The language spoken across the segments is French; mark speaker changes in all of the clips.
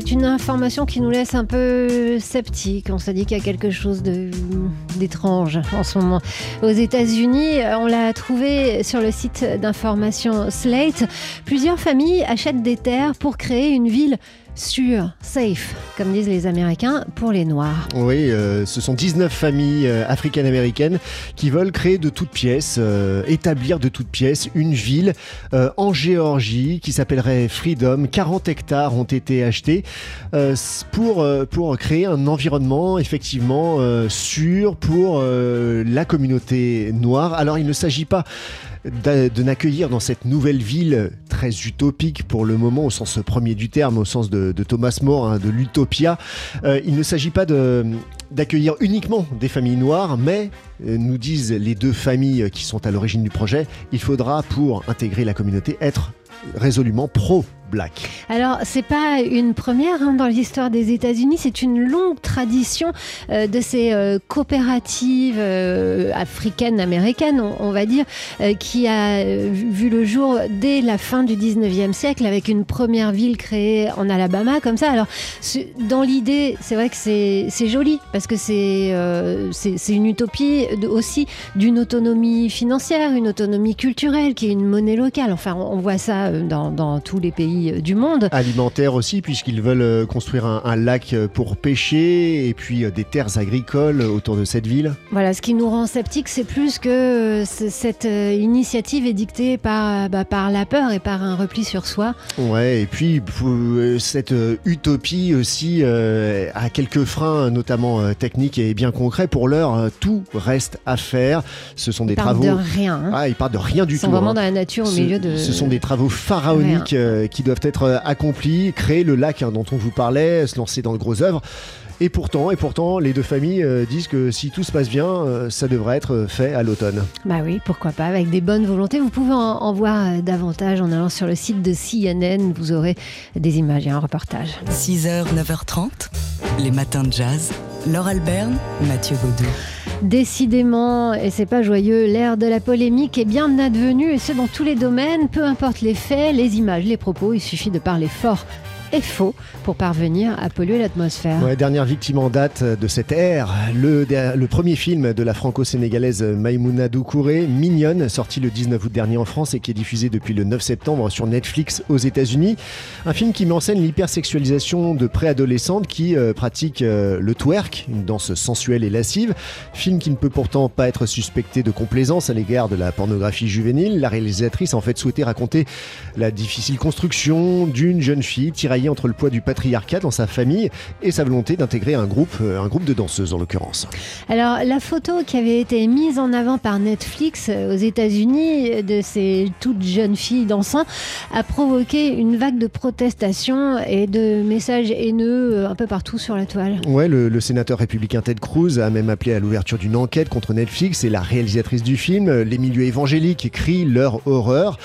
Speaker 1: C'est une information qui nous laisse un peu sceptiques. On se dit qu'il y a quelque chose d'étrange en ce moment. Aux États-Unis, on l'a trouvé sur le site d'information Slate. Plusieurs familles achètent des terres pour créer une ville sûre, safe, comme disent les Américains, pour les Noirs.
Speaker 2: Oui, euh, ce sont 19 familles euh, africaines-américaines qui veulent créer de toutes pièces, euh, établir de toutes pièces une ville euh, en Géorgie qui s'appellerait Freedom. 40 hectares ont été achetés euh, euh, pour créer un environnement effectivement euh, sûr pour la communauté noire. Alors il ne s'agit pas de n'accueillir dans cette nouvelle ville très utopique pour le moment au sens premier du terme, au sens de, Thomas More, hein, de l'utopia. Il ne s'agit pas d'accueillir uniquement des familles noires, mais nous disent les deux familles qui sont à l'origine du projet, il faudra pour intégrer la communauté être résolument pro-black.
Speaker 1: Alors, c'est pas une première hein, dans l'histoire des États-Unis, c'est une longue tradition euh, de ces euh, coopératives euh, africaines, américaines, on, va dire, qui a vu le jour dès la fin du 19e siècle avec une première ville créée en Alabama, comme ça. Alors, dans l'idée, c'est vrai que c'est joli parce que c'est une utopie aussi d'une autonomie financière, une autonomie culturelle qui est une monnaie locale. Enfin, on, on voit ça dans, dans tous les pays euh, du monde.
Speaker 2: Alimentaire aussi, puisqu'ils veulent euh, construire un, un lac euh, pour pêcher et puis des terres agricoles autour de cette ville.
Speaker 1: Voilà, ce qui nous rend sceptiques, c'est plus que cette initiative est dictée par, bah, par la peur et par un repli sur soi.
Speaker 2: Ouais, et puis cette utopie aussi euh, a quelques freins, notamment techniques et bien concrets. Pour l'heure, tout reste à faire. Ce sont des
Speaker 1: Ils partent
Speaker 2: travaux.
Speaker 1: de rien. hein.
Speaker 2: Ah, ils partent de rien du
Speaker 1: Ils sont
Speaker 2: tout.
Speaker 1: vraiment
Speaker 2: hein.
Speaker 1: dans la nature au
Speaker 2: Ce,
Speaker 1: milieu de.
Speaker 2: ce sont des travaux pharaoniques qui doivent être euh, accomplis, créer le lac hein, dont on vous parlait, se lancer dans le gros œuvre. Et pourtant, et pourtant, les deux familles euh, disent que si tout se passe bien, euh, ça devrait être fait à l'automne.
Speaker 1: Bah oui, pourquoi pas, avec des bonnes volontés. Vous pouvez en, en voir davantage en allant sur le site de CNN. Vous aurez des images et un reportage.
Speaker 3: 6h, 9h30, les matins de jazz. Laure Alberne, Mathieu Baudou.
Speaker 1: Décidément, et c'est pas joyeux, l'ère de la polémique est bien advenue, et ce dans tous les domaines, peu importe les faits, les images, les propos, il suffit de parler fort et faux pour parvenir à polluer l'atmosphère.
Speaker 2: Ouais, dernière victime en date de cette ère, le, le premier film de la franco-sénégalaise Maïmouna Doucouré, Mignonne, sorti le 19 août dernier en France et qui est diffusé depuis le 9 septembre sur Netflix aux États-Unis. Un film qui met en scène l'hypersexualisation de préadolescentes qui euh, pratiquent euh, le twerk, une danse sensuelle et lascive. Film qui ne peut pourtant pas être suspecté de complaisance à l'égard de la pornographie juvénile. La réalisatrice a en fait souhaité raconter la difficile construction d'une jeune fille tiraillée entre le poids du patriarcat dans sa famille et sa volonté d'intégrer un groupe, euh, un groupe de danseuses en l'occurrence.
Speaker 1: Alors, la photo qui avait été mise en avant par Netflix euh, aux États-Unis euh, de ces toutes jeunes filles dansant a provoqué une vague de protestations et de messages haineux un peu partout sur la toile.
Speaker 2: Ouais, le, le sénateur républicain Ted Cruz a même appelé à l'ouverture d'une enquête contre Netflix et la réalisatrice du film. Les milieux évangéliques crient leur horreur.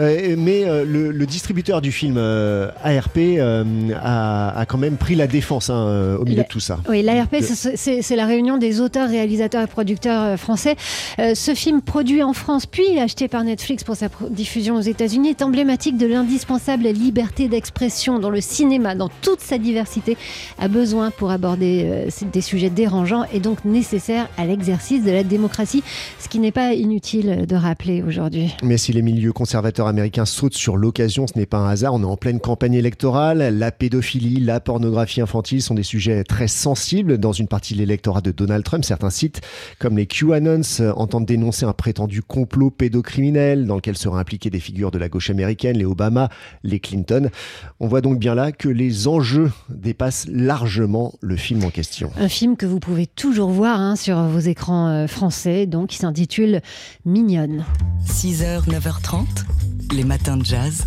Speaker 2: Euh, mais euh, le, le distributeur du film, euh, ARP, euh, a, a quand même pris la défense hein, euh, au milieu de tout ça.
Speaker 1: Oui, l'ARP, c'est- la réunion des auteurs, réalisateurs et producteurs euh, français. Euh, ce film, produit en France, puis acheté par Netflix pour sa diffusion aux États-Unis, est emblématique de l'indispensable liberté d'expression dont le cinéma, dans toute sa diversité, a besoin pour aborder euh, des sujets dérangeants et donc nécessaires à l'exercice de la démocratie, ce qui n'est pas inutile de rappeler aujourd'hui.
Speaker 2: Mais si les milieux conservateurs américains sautent sur l'occasion, ce n'est pas un hasard. On est en pleine campagne électorale. La pédophilie, la pornographie infantile sont des sujets très sensibles dans une partie de l'électorat de Donald Trump. Certains sites, comme les QAnons, entendent dénoncer un prétendu complot pédocriminel dans lequel seraient impliquées des figures de la gauche américaine, les Obama, les Clinton. On voit donc bien là que les enjeux dépassent largement le film en question.
Speaker 1: Un film que vous pouvez toujours voir hein, sur vos écrans euh, français, donc qui s'intitule Mignonne.
Speaker 3: 6h, 9h30, les matins de jazz.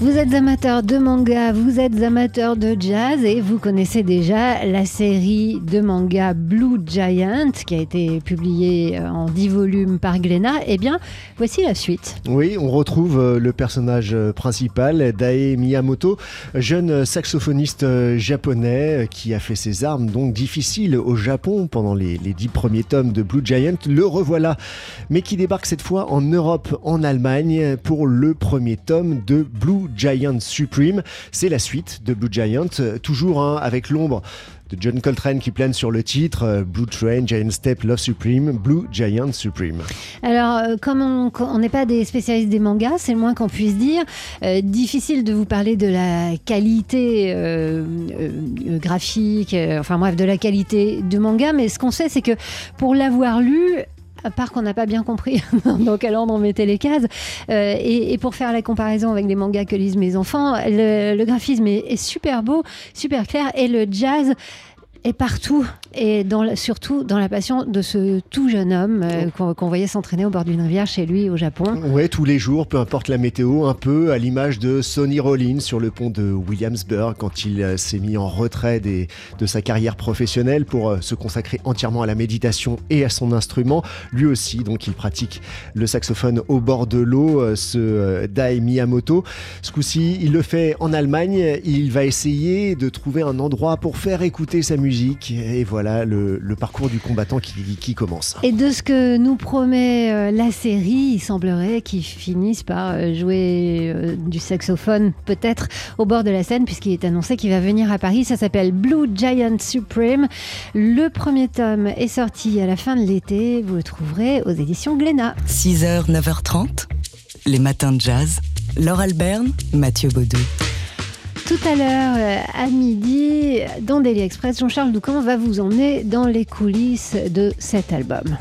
Speaker 1: Vous êtes amateur de manga, vous êtes amateur de jazz et vous connaissez déjà la série de manga Blue Giant qui a été publiée euh, en 10 volumes par Glénat. Eh bien, voici la suite.
Speaker 2: Oui, on retrouve euh, le personnage euh, principal, Dae Miyamoto, jeune saxophoniste japonais qui a fait ses armes donc difficiles au Japon pendant les, les dix premiers tomes de Blue Giant. Le revoilà, mais qui débarque cette fois en Europe, en Allemagne, pour le premier tome de Blue Giant Supreme. C'est la suite de Blue Giant, euh, toujours hein, avec l'ombre de John Coltrane qui plane sur le titre euh, Blue Train, Giant Step, Love Supreme, Blue Giant Supreme.
Speaker 1: Alors, euh, comme on n'est pas des spécialistes des mangas, c'est le moins qu'on puisse dire. difficile de vous parler de la qualité graphique, enfin bref, de la qualité du manga, mais ce qu'on sait, c'est que pour l'avoir lu, à part qu'on n'a pas bien compris dans quel ordre on mettait les cases. Euh, et, pour faire la comparaison avec les mangas que lisent mes enfants, le, graphisme est, super beau, super clair, et le jazz est partout et dans, surtout dans la passion de ce tout jeune homme euh, qu'on voyait s'entraîner au bord d'une rivière chez lui au Japon.
Speaker 2: Ouais, tous les jours, peu importe la météo, un peu à l'image de Sonny Rollins sur le pont de Williamsburg quand il euh, s'est mis en retrait des, de sa carrière professionnelle pour euh, se consacrer entièrement à la méditation et à son instrument. Lui aussi, donc, il pratique le saxophone au bord de l'eau, ce Dai Miyamoto. Ce coup-ci, il le fait en Allemagne. Il va essayer de trouver un endroit pour faire écouter sa musique. Et voilà voilà le, parcours du combattant qui, commence.
Speaker 1: Et de ce que nous promet euh, la série, il semblerait qu'il finisse par euh, jouer euh, du saxophone, peut-être au bord de la scène, puisqu'il est annoncé qu'il va venir à Paris. Ça s'appelle Blue Giant Supreme. Le premier tome est sorti à la fin de l'été. Vous le trouverez aux éditions Glénat.
Speaker 3: 6h, 9h30, les matins de jazz. Laure Alberne, Mathieu Baudou.
Speaker 1: Tout à l'heure, euh, à midi, dans Daily Express, Jean-Charles Doucan va vous emmener dans les coulisses de cet album.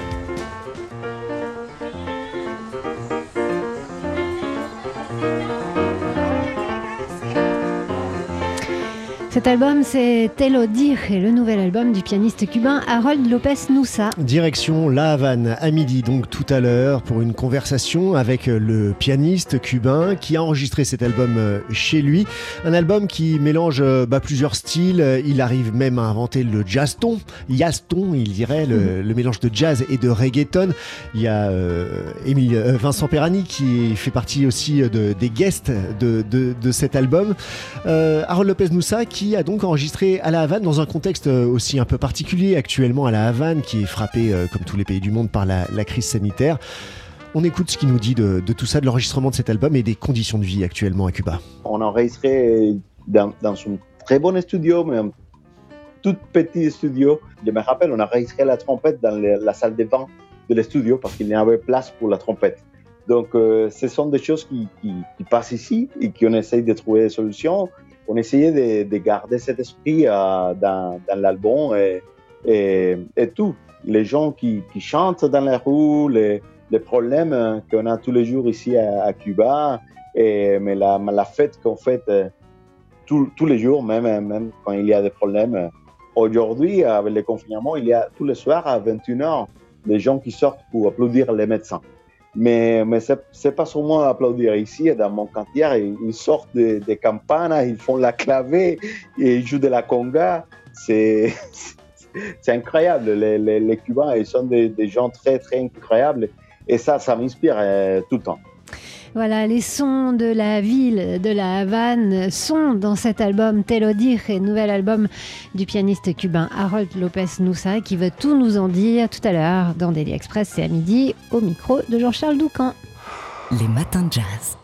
Speaker 1: Cet album, c'est Telo Dir et le nouvel album du pianiste cubain Harold Lopez Noussa.
Speaker 2: Direction La Havane à midi, donc tout à l'heure, pour une conversation avec le pianiste cubain qui a enregistré cet album euh, chez lui. Un album qui mélange euh, bah, plusieurs styles. Il arrive même à inventer le jazzton, yaston, il dirait, le, mm. mélange de jazz et de reggaeton. Il y a euh, Vincent Perani qui fait partie aussi de, des guests de, de, cet album. Harold Lopez Noussa qui a donc enregistré à La Havane dans un contexte euh, aussi un peu particulier actuellement à La Havane, qui est frappé, euh, comme tous les pays du monde, par la, crise sanitaire. On écoute ce qu'il nous dit de, tout ça, de l'enregistrement de cet album et des conditions de vie actuellement à Cuba.
Speaker 4: On a enregistré dans, dans un très bon studio, mais un tout petit studio. Je me rappelle, on a enregistré la trompette dans la salle de vent de l'estudio parce qu'il n'y avait place pour la trompette. Donc, euh, ce sont des choses qui, qui, passent ici et qu'on essaye de trouver des solutions on essayait de, garder cet esprit euh, dans, l'album et, tout. Les gens qui, chantent dans les rues, les, problèmes qu'on a tous les jours ici à, Cuba, et, mais la, la fête qu'on fait euh, tous les jours, même, même quand il y a des problèmes. Aujourd'hui, avec le confinement, il y a tous les soirs à 21h des gens qui sortent pour applaudir les médecins. Mais, mais ce n'est pas seulement applaudir ici, dans mon quartier, ils sortent des de campanas, ils font la clavée, et ils jouent de la conga. C'est incroyable. Les, les, les, Cubains, ils sont des, des, gens très, très incroyables. Et ça, ça m'inspire euh, tout le temps.
Speaker 1: Voilà, les sons de la ville de la Havane sont dans cet album Telodir, et nouvel album du pianiste cubain Harold Lopez Noussa, qui va tout nous en dire tout à l'heure dans Daily Express, c'est à midi, au micro de Jean-Charles Doucan.
Speaker 3: Les matins de jazz.